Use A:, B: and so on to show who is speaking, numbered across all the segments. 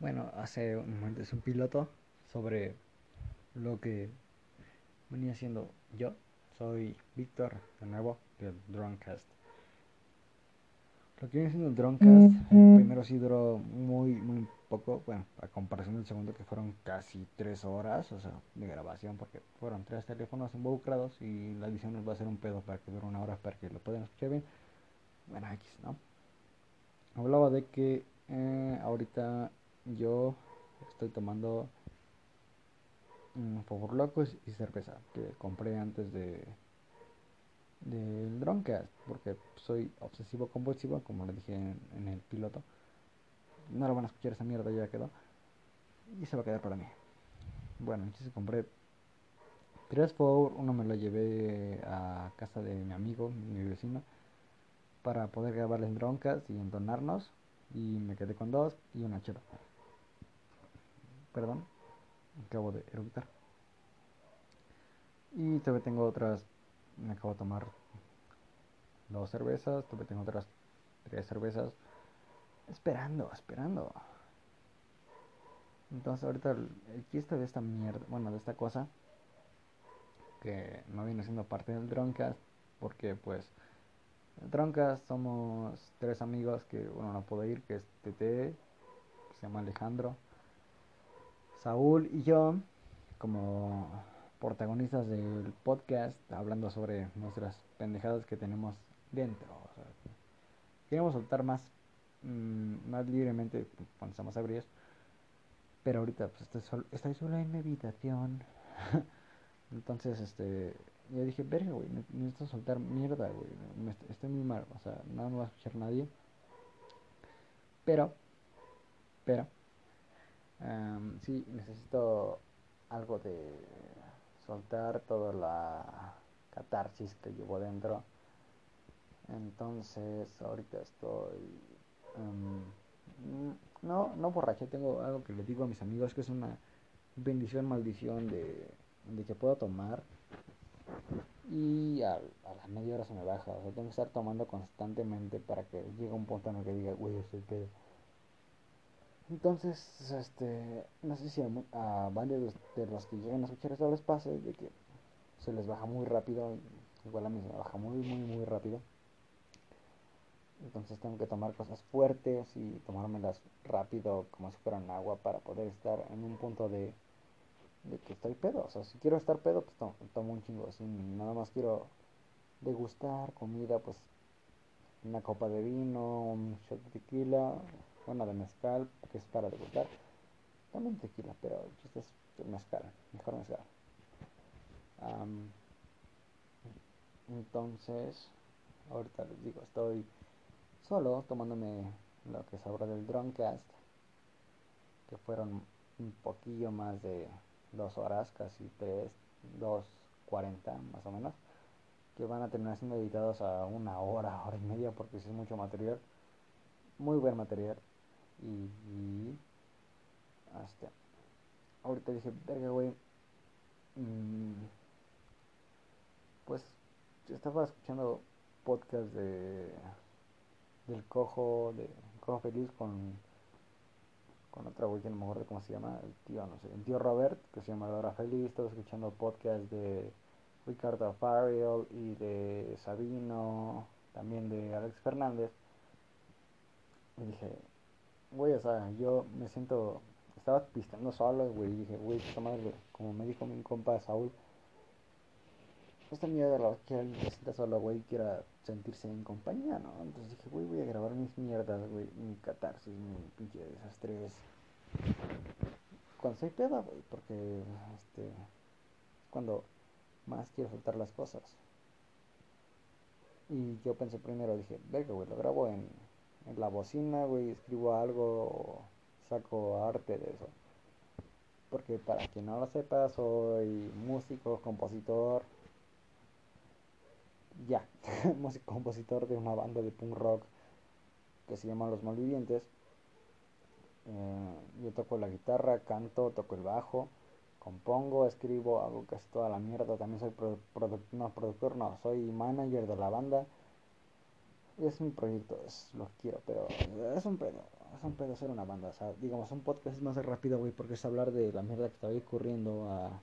A: Bueno, hace un momento es un piloto sobre lo que venía siendo yo. Soy Víctor, de nuevo, del Drunkcast. Lo que viene siendo el Drunkcast, el primero sí duró muy, muy poco, bueno, a comparación del segundo que fueron casi tres horas, o sea, de grabación, porque fueron tres teléfonos involucrados y la edición nos va a ser un pedo para que dure una hora para que lo puedan escuchar bien. Bueno, X, ¿no? Hablaba de que eh, ahorita yo estoy tomando un favor locos y cerveza que compré antes de del Drunkcast porque soy obsesivo compulsivo como le dije en, el piloto. No lo van a escuchar esa mierda ya quedó. Y se va a quedar para mí. Bueno entonces compré tres for uno me lo llevé a casa de mi amigo mi vecino para poder grabar el Drunkcast y entonarnos y me quedé con dos y una chela perdón, acabo de eructar. Y todavía tengo otras, me acabo de tomar dos cervezas, todavía tengo otras tres cervezas, esperando, esperando. Entonces ahorita el, chiste de esta mierda, bueno, de esta cosa, que no viene siendo parte del Droncast, porque pues el Droncast somos tres amigos que uno no puede ir, que es TT, que se llama Alejandro, Saúl y yo, como protagonistas del podcast, hablando sobre nuestras pendejadas que tenemos dentro. queremos soltar más, mm, más libremente cuando estamos abridos. Pero ahorita pues estoy, sol, estoy solo en mi habitación. Entonces, este, yo dije, verga, güey, necesito soltar mierda, güey. Estoy muy mal, o sea, no me va a escuchar nadie. Pero, pero, sí, necesito algo de soltar toda la catarsis que llevo dentro. Entonces, ahorita estoy. no, no borracho, tengo algo que le digo a mis amigos que es una bendición, maldición de, de que puedo tomar. Y a, a la media hora se me baja. O sea, tengo que estar tomando constantemente para que llegue un punto en el que diga, güey, estoy pedo. Entonces, este, no sé si a, varios de los que llegan a escuchar esto les pasa de que se les baja muy rápido, igual a mí se me baja muy, muy, muy rápido. Entonces tengo que tomar cosas fuertes y tomármelas rápido como si fueran agua para poder estar en un punto de, de que estoy pedo. O sea, si quiero estar pedo, pues tomo, un chingo. Si nada más quiero degustar comida, pues una copa de vino, un shot de tequila, una de mezcal, que es para degustar. También tequila, pero es mezcal, mejor mezcal. entonces, ahorita les digo, estoy solo tomándome lo que sobra del Drunkcast, que fueron un poquillo más de dos horas, casi tres, dos cuarenta más o menos, que van a terminar siendo editados a una hora, hora y media, porque es mucho material, muy buen material. Y, hasta ahorita dije, verga, güey. Mm, pues estaba escuchando podcast de del cojo de cojo feliz con con otra güey que no me acuerdo cómo se llama el tío no sé el tío Robert que se llama Dora Feliz. Estaba escuchando podcast de Ricardo Farrell y de Sabino también de Alex Fernández. Y dije güey, o sea, yo me siento, estaba pistando solo, güey, y dije, güey, esta madre, como me dijo mi compa Saúl, esta mierda la que alguien se sienta solo, güey, quiera sentirse en compañía, ¿no? Entonces dije, güey, voy a grabar mis mierdas, güey, mi catarsis, mi pinche desastres. Cuando soy peda, güey, porque, este, cuando más quiero soltar las cosas. Y yo pensé primero, dije, venga, güey, lo grabo en en la bocina, güey, escribo algo, saco arte de eso. Porque para quien no lo sepa, soy músico, compositor. Ya, músico, compositor de una banda de punk rock que se llama Los Malvivientes. Eh, yo toco la guitarra, canto, toco el bajo, compongo, escribo, hago casi toda la mierda. También soy no, productor, no, soy manager de la banda es mi proyecto, es lo quiero, pero es un pedo. es un pedo hacer una banda, o sea, digamos, un podcast es más rápido, güey, porque es hablar de la mierda que está ocurriendo, a,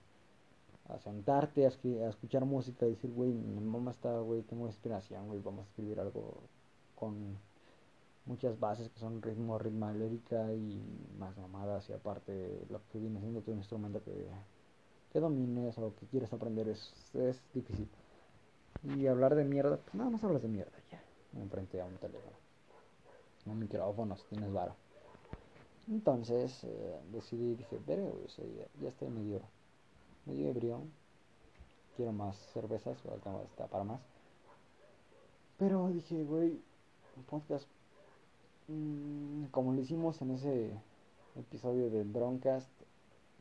A: a sentarte, a, escuchar música, y decir, güey, mi mamá está, güey, tengo inspiración, güey, vamos a escribir algo con muchas bases que son ritmo, ritmo, lírica y más mamadas, y aparte lo que viene siendo tu instrumento que, que domines o que quieres aprender es, es difícil. Y hablar de mierda, pues nada más hablas de mierda enfrente a un teléfono un micrófono si tienes varo. Entonces eh, decidí, dije, veré, güey, ya, estoy medio, medio ebrio. Quiero más cervezas, para más. Pero dije, güey, un podcast mmm, como lo hicimos en ese episodio del Droncast,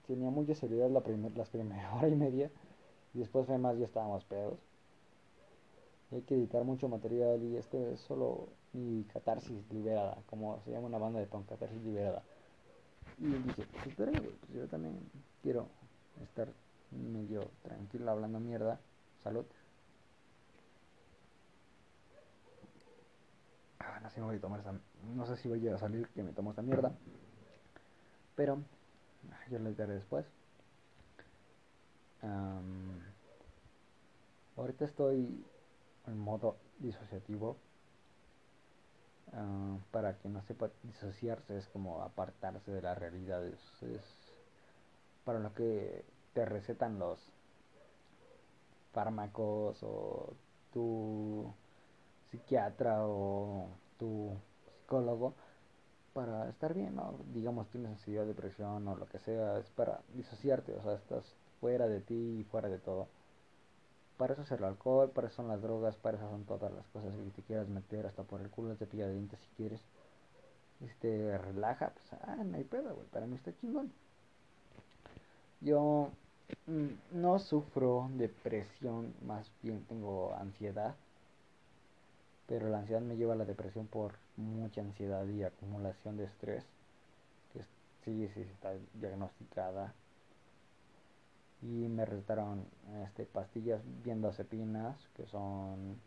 A: tenía mucha seriedad la primer, las primeras hora y media. Y después fue más, ya estábamos pedos. Hay que editar mucho material y este es solo y catarsis liberada, como se llama una banda de punk, catarsis liberada. Y dije, pues pero pues yo también quiero estar medio tranquilo hablando mierda. Salud. Ah, no sé si voy a tomar esa, no sé si voy a salir que me tomo esta mierda. Pero yo les daré después. ahorita estoy en modo disociativo Ah, para que no sepa disociarse es como apartarse de la realidad es, para lo que te recetan los fármacos o tu psiquiatra o tu psicólogo para estar bien, ¿no? Digamos tienes ansiedad, depresión o lo que sea, es para disociarte, o sea, estás fuera de ti y fuera de todo. Para eso es el alcohol, para eso son las drogas, para eso son todas las cosas que te quieras meter, hasta por el culo de cepilla de dientes si quieres. Este, relaja, pues, ah, no hay pedo, güey, para mí está chingón. Yo mm, no sufro depresión, más bien tengo ansiedad. Pero la ansiedad me lleva a la depresión por mucha ansiedad y acumulación de estrés. Que sí, sí, está diagnosticada y me recetaron este, pastillas viendocepinas que son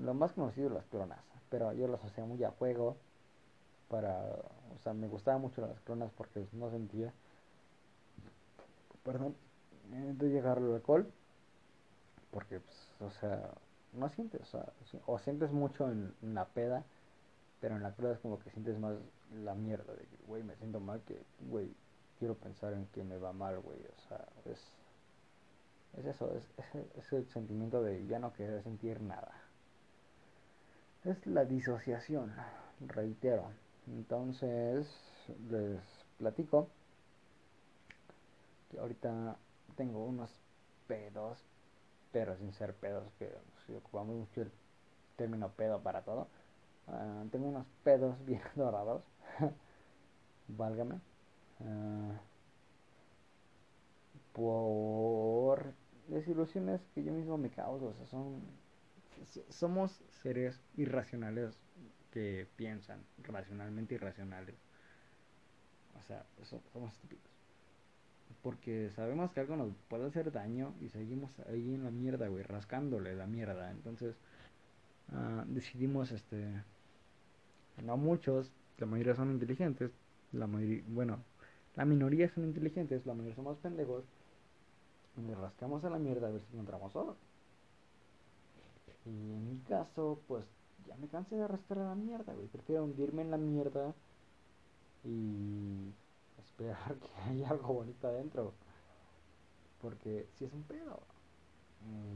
A: lo más conocido las clonas pero yo las hacía muy a juego para o sea me gustaban mucho las clonas porque no sentía perdón de llegar al alcohol porque pues, o sea no sientes o, sea, o sientes mucho en, la peda pero en la cruda es como que sientes más la mierda de que güey me siento mal que güey quiero pensar en que me va mal, güey. O sea, es, es eso, es, el sentimiento de ya no querer sentir nada. Es la disociación, reitero. Entonces, les platico que ahorita tengo unos pedos, pero sin ser pedos, que si ocupamos mucho el término pedo para todo. Ah, tengo unos pedos bien dorados, válgame. Ah, por desilusiones que yo mismo me causo. O sea, son, somos seres irracionales que piensan racionalmente irracionales. O sea, somos estúpidos. Porque sabemos que algo nos puede hacer daño y seguimos ahí en la mierda, güey, rascándole la mierda. Entonces, ah, decidimos, este, no muchos, la mayoría son inteligentes, la mayoría, bueno, la minoría son inteligentes, la mayoría somos pendejos. Y le rascamos a la mierda a ver si encontramos oro. Y en mi caso, pues ya me cansé de rascar a la mierda, güey. Prefiero hundirme en la mierda y esperar que haya algo bonito adentro. Porque si es un pedo. Y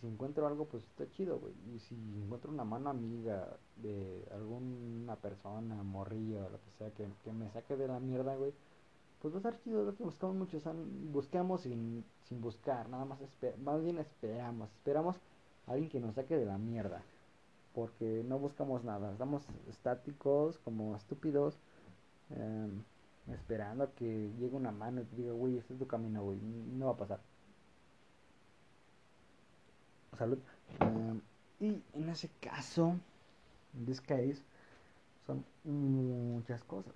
A: si encuentro algo, pues está chido, güey. Y si encuentro una mano amiga de alguna persona, morrillo, lo que sea, que, me saque de la mierda, güey, pues va a estar chido lo que buscamos muchos. buscamos sin, sin buscar, nada más, más bien esperamos. Esperamos a alguien que nos saque de la mierda. Porque no buscamos nada. Estamos estáticos, como estúpidos, em, esperando a que llegue una mano y te diga, güey, este es tu camino, güey. No va a pasar salud. Eh, y en ese caso, en this case, son muchas cosas.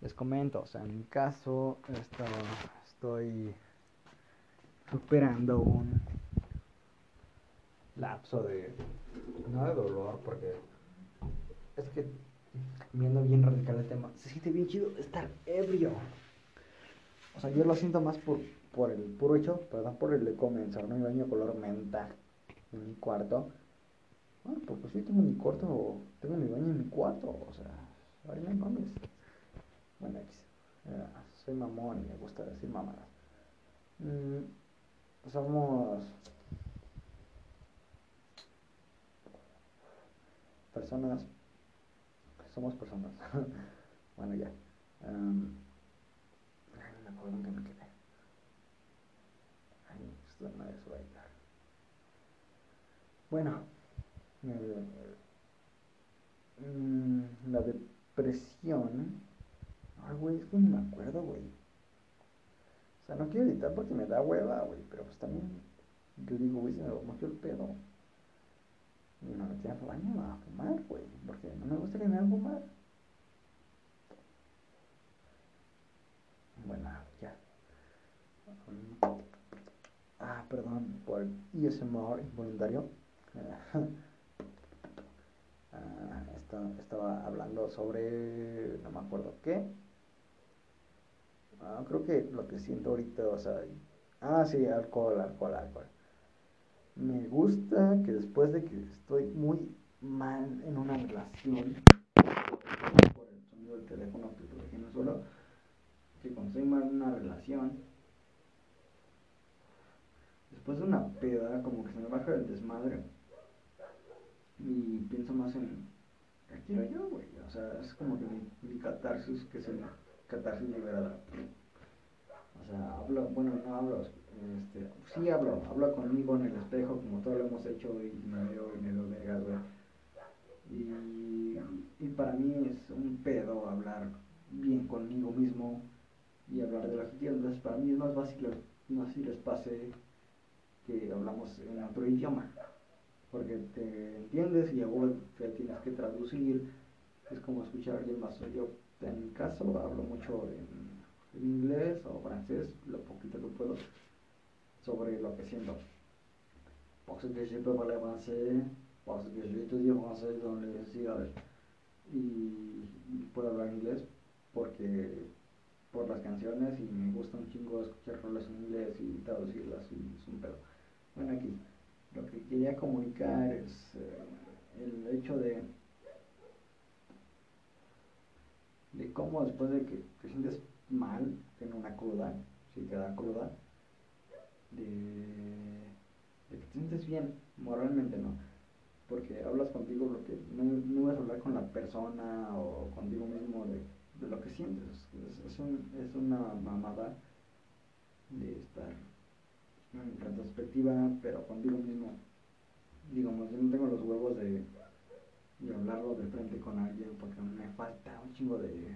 A: Les comento, o sea, en mi caso, esto, estoy superando un, lapso de. No de dolor, porque. Es que. Viendo bien radical el tema, se siente bien chido estar ebrio. O sea, yo lo siento más por, por el puro hecho, perdón, por el de comenzar mi baño color menta en mi cuarto. Bueno, porque sí tengo mi cuarto, tengo mi baño en mi cuarto, o sea, ahí no mames. Bueno, eh, soy mamón y me gusta decir mamadas. Mm, somos personas, somos personas. bueno, ya. Ay, no me acuerdo en qué me quedé. Bueno, mm, la depresión. Ay, güey, es que no me acuerdo, güey. O sea, no quiero editar porque me da hueva, güey. Pero pues también, yo digo, güey, se me movió el pedo. Y me metí al baño a fumar, güey. Porque no me gusta que me hagan fumar. Bueno, perdón por el ISMR involuntario. Ah, estaba hablando sobre, no me acuerdo qué. Ah, creo que lo que siento ahorita, o sea, ah, sí, alcohol, alcohol, alcohol. Me gusta que después de que estoy muy mal en una relación, por el sonido del teléfono que lo dejé en el suelo, que cuando estoy mal en una relación, después de una peda, como que se me baja el desmadre y pienso más en, ¿qué quiero yo, güey? O sea, es como que mi, catarsis, que es el catarsis liberada. O sea, hablo, bueno, no hablo, este, sí hablo, hablo conmigo en el espejo, como todos lo hemos hecho, y me veo y me veo vergas, güey. Y, y para mí es un pedo hablar bien conmigo mismo y hablar de lo que quiero. Entonces, para mí es más fácil, más fácil les pase que hablamos en otro idioma porque te entiendes y ahora te tienes que traducir. Es como escuchar a alguien más. Yo, en mi caso, hablo mucho en, inglés o francés, lo poquito que puedo, sobre lo que siento. Parce que je peux parler français, parce que je étudié français dans les universidades. Y puedo hablar inglés porque por las canciones y me gusta un chingo escuchar rolas en inglés y traducirlas y es un pedo. Bueno, aquí lo que quería comunicar es eh, el hecho de, de cómo después de que te sientes mal en una cruda, si te da cruda, de, que te sientes bien moralmente, ¿no? Porque hablas contigo lo que no, no vas a hablar con la persona o contigo mismo de, lo que sientes. Es, es una mamada de estar en retrospectiva, pero contigo mismo. Digamos, yo no tengo los huevos de, de hablarlo de frente con alguien porque me falta un chingo de,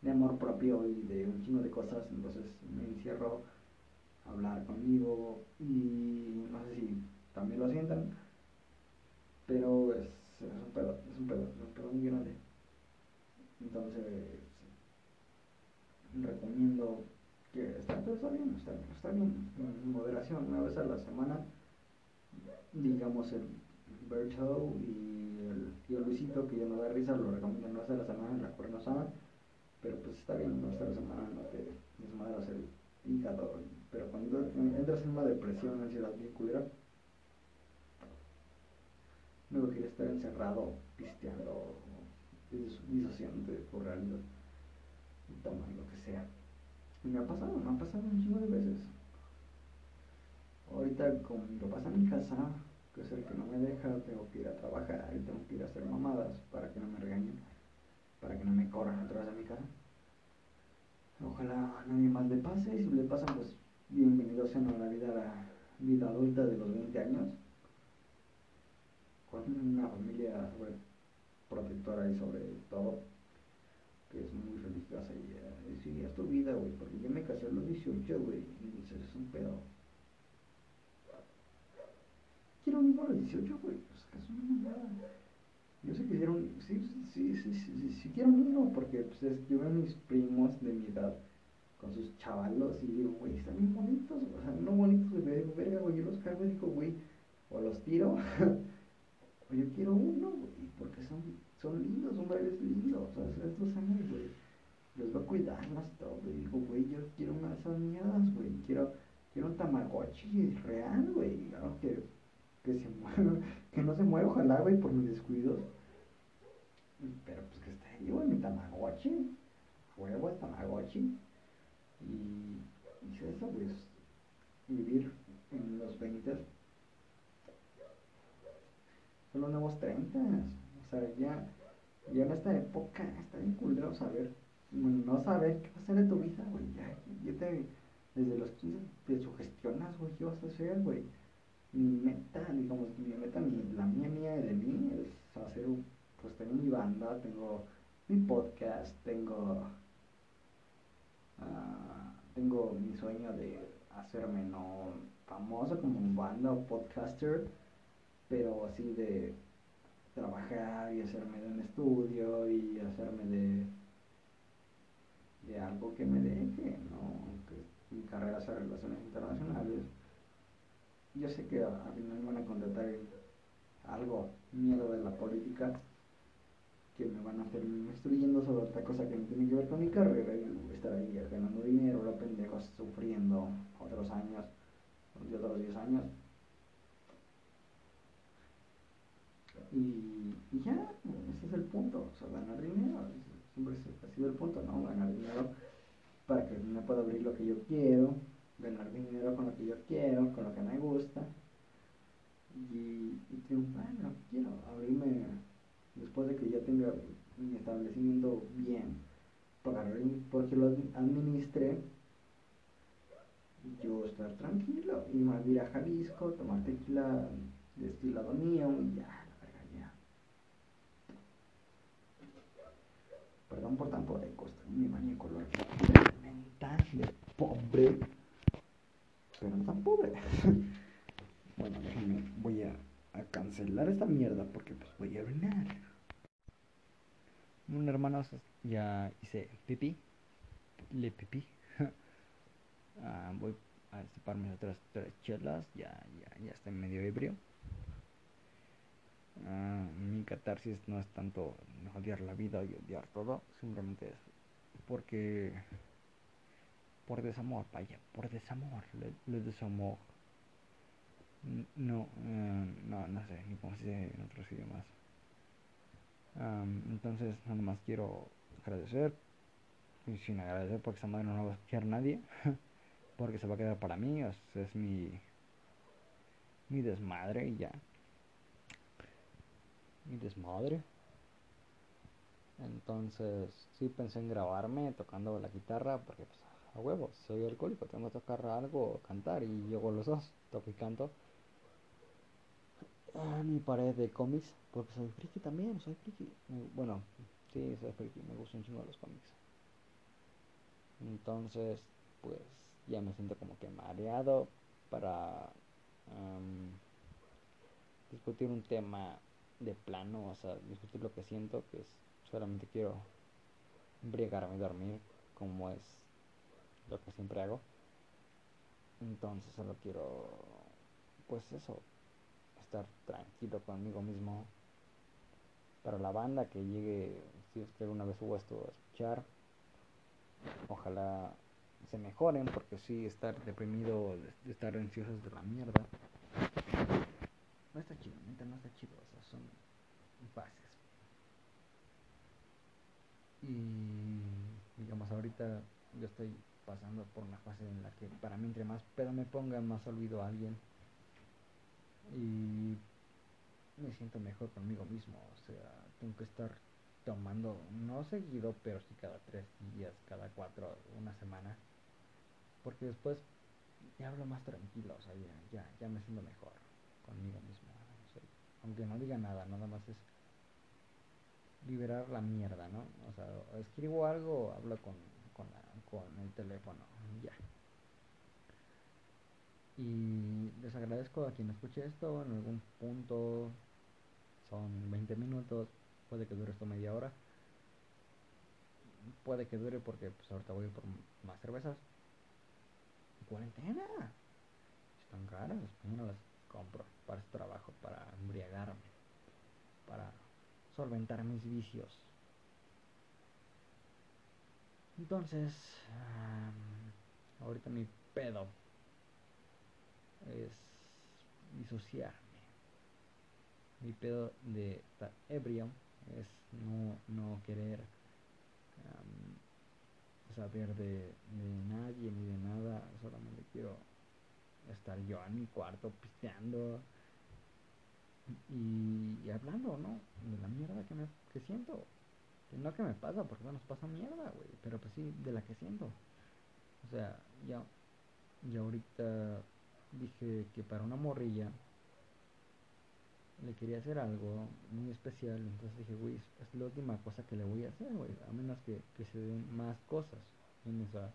A: de amor propio y de un chingo de cosas, entonces me encierro a hablar conmigo y no sé si también lo sientan, pero es, es un pedo, es un pedo, es un pedo muy grande. Entonces, recomiendo está, está bien, está, está bien, en moderación, una vez a la semana, digamos el Berto y el tío Luisito, que ya no da risa, lo recomiendo una vez a la semana, la cuerna sana, pero pues está bien, una vez a la semana no te desmadras el hígado, pero cuando entras en una depresión, ansiedad bien culera, luego quieres estar encerrado, pisteando, tu realidad, y tomar lo que sea. Y me ha pasado, me ha pasado un chingo de veces. Ahorita con mi papá en mi casa, que es el que no me deja, tengo que ir a trabajar y tengo que ir a hacer mamadas para que no me regañen, para que no me corran atrás de mi casa. Ojalá a nadie más le pase y si le pasa pues bienvenidos sean a la vida, la vida adulta de los 20 años, con una familia protectora y sobre todo que es muy religiosa y sí, es tu vida, güey, porque yo me casé a los 18, güey, y dices, es un pedo. Quiero un hijo a los 18, güey, pues que es una. Yo sé que quiero sí, sí, sí, sí, sí, quiero un hijo, porque pues, es, yo veo a mis primos de mi edad con sus chavalos y digo, güey, están bien bonitos, o sea, no bonitos, güey, digo, verga, güey, yo los cargo y digo, güey,
B: o los tiro, yo quiero uno, güey, porque son, son lindos, son bebés lindos, o sea, estos años, güey, les voy a cuidarlas todo, y digo, güey, yo quiero una de esas mierdas, güey, quiero, quiero un tamagotchi real, güey, algo que, que se mueva, que no se mueva, ojalá, güey, por mis descuidos, pero pues que esté ahí, güey, mi tamagotchi, huevo el tamagotchi, y, y eso, pues, vivir en los 20 los nuevos 30. O sea, ya, ya en esta época está bien culero saber, no saber qué va a hacer de tu vida, güey. Ya, ya te, desde los 15 te sugestionas, güey, qué vas a hacer, güey. Mi meta, digamos, mi meta, mi, la mía, mía de mí es hacer, pues tengo mi banda, tengo mi podcast, tengo, uh, tengo mi sueño de hacerme no famoso como un banda o podcaster pero así de trabajar y hacerme de un estudio y hacerme de, de algo que me deje, ¿no? Que mi carrera sea relaciones internacionales. Yo sé que al final van a contratar algo, miedo de la política, que me van a hacer instruyendo sobre otra cosa que no tiene que ver con mi carrera y estar ahí ganando dinero, los pendejos sufriendo otros años, otros 10 años. Y, ya, ese es el punto, ganar dinero, siempre ha sido el punto, ¿no? Ganar dinero para que me pueda abrir lo que yo quiero, ganar dinero con lo que yo quiero, con lo que me gusta, y, y triunfar quiero, abrirme después de que ya tenga mi establecimiento bien, para, porque lo administre, yo estar tranquilo, y más ir a Jalisco, tomar tequila destilado mío y ya Perdón por tan pobre costa, mi baño color mental de pobre, pero no tan pobre. bueno, déjame, voy a, cancelar esta mierda porque pues voy a orinar.
A: Bueno, hermanos, ya hice pipí, le pipí. ah, voy a destaparme otras tres chelas, ya, ya, ya estoy medio ebrio. Uh, mi catarsis no es tanto odiar la vida y odiar todo, simplemente es porque por desamor, vaya, por desamor, le, le desamor. No, uh, no, no sé ni cómo se dice en otros idiomas. Um, entonces, nada más quiero agradecer, y sin agradecer porque esa madre no va a escuchar nadie, porque se va a quedar para mí, o es mi, mi desmadre y ya mi desmadre. Entonces, sí pensé en grabarme tocando la guitarra, porque pues, a huevo, soy alcohólico, tengo que tocar algo, cantar, y yo los dos, toco y canto. Ah, mi pared de cómics, porque soy friki también, soy friki. Bueno, sí, soy friki, me gustan un chingo los cómics. Entonces, pues ya me siento como que mareado para discutir un tema de plano, o sea, discutir lo que siento, que es solamente quiero embriagarme y dormir, como es lo que siempre hago. Entonces solo quiero, pues eso, estar tranquilo conmigo mismo. Para la banda que llegue, si es que alguna vez hubo esto a escuchar, ojalá se mejoren, porque sí, estar deprimido, estar ansiosos de la mierda, no está chido, no está chido, o sea, son bases. Y digamos, ahorita yo estoy pasando por una fase en la que para mí entre más pedo me ponga, más olvido a alguien. Y me siento mejor conmigo mismo, o sea, tengo que estar tomando, no seguido, pero sí cada tres días, cada cuatro, una semana. Porque después ya hablo más tranquilo, o sea, ya, ya, ya me siento mejor conmigo mismo. Aunque no diga nada, nada más es liberar la mierda, ¿no? O sea, escribo algo, hablo con, con, con el teléfono, ya. Y les agradezco a quien escuche esto en algún punto. Son 20 minutos, puede que dure esto media hora. Puede que dure porque pues ahorita voy por más cervezas. Cuarentena. Están caras, las compro para su trabajo, para embriagarme, para solventar mis vicios. Entonces, ahorita mi pedo es disociarme. Mi pedo de estar ebrio es no, no querer saber de, nadie ni de nada, yo en mi cuarto pisteando y, hablando, ¿no? De la mierda que, me, que siento. no que me pasa, porque no nos pasa mierda, güey, pero pues sí, de la que siento. O sea, ya, ya ahorita dije que para una morrilla le quería hacer algo muy especial, entonces dije, güey, es la última cosa que le voy a hacer, güey, a menos que, se den más cosas en esa,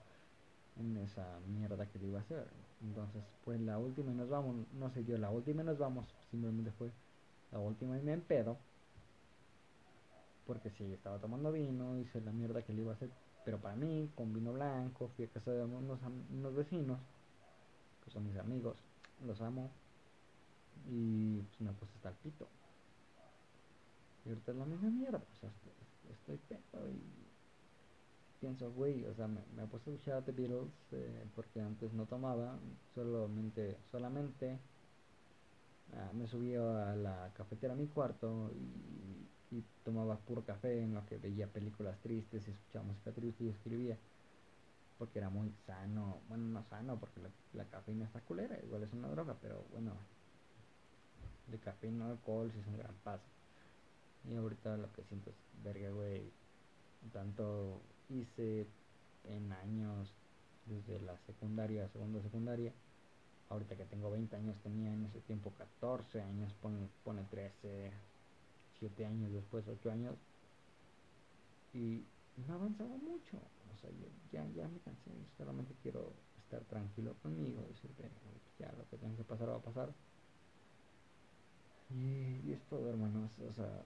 A: en esa mierda que le iba a hacer. Entonces, pues la última y nos vamos, no sé yo, la última y nos vamos, simplemente fue la última y me empedo, porque si estaba tomando vino, hice la mierda que le iba a hacer, pero para mí, con vino blanco, fui a casa de unos, unos vecinos, que son mis amigos, los amo, y pues me puse hasta el pito. Y ahorita es la misma mierda, o sea, estoy, pedo y pienso, güey, o sea, me, me puse a escuchar The Beatles eh, porque antes no tomaba, solamente, solamente ah, me subía a la cafetera a mi cuarto y, y, tomaba puro café en lo que veía películas tristes y escuchaba música triste y escribía porque era muy sano, bueno, no sano porque la, cafeína está culera, igual es una droga, pero bueno, de cafeína alcohol si es un gran paso. Y ahorita lo que siento es, verga, güey, tanto hice en años, desde la secundaria, segunda secundaria, ahorita que tengo 20 años, tenía en ese tiempo 14 años, pone, pone 13, 7 años después, 8 años, y no avanzaba mucho, o sea, ya, ya me cansé, solamente quiero estar tranquilo conmigo, decir, ya lo que tenga que pasar va a pasar y, es todo, hermanos. O sea,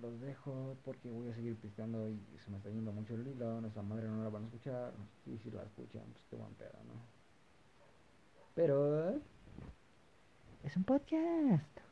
A: los dejo porque voy a seguir pisteando y se me está yendo mucho el hilo. Nuestra madre no la van a escuchar. Y si la escuchan, pues qué buen pedo, ¿no? Pero... Es un podcast.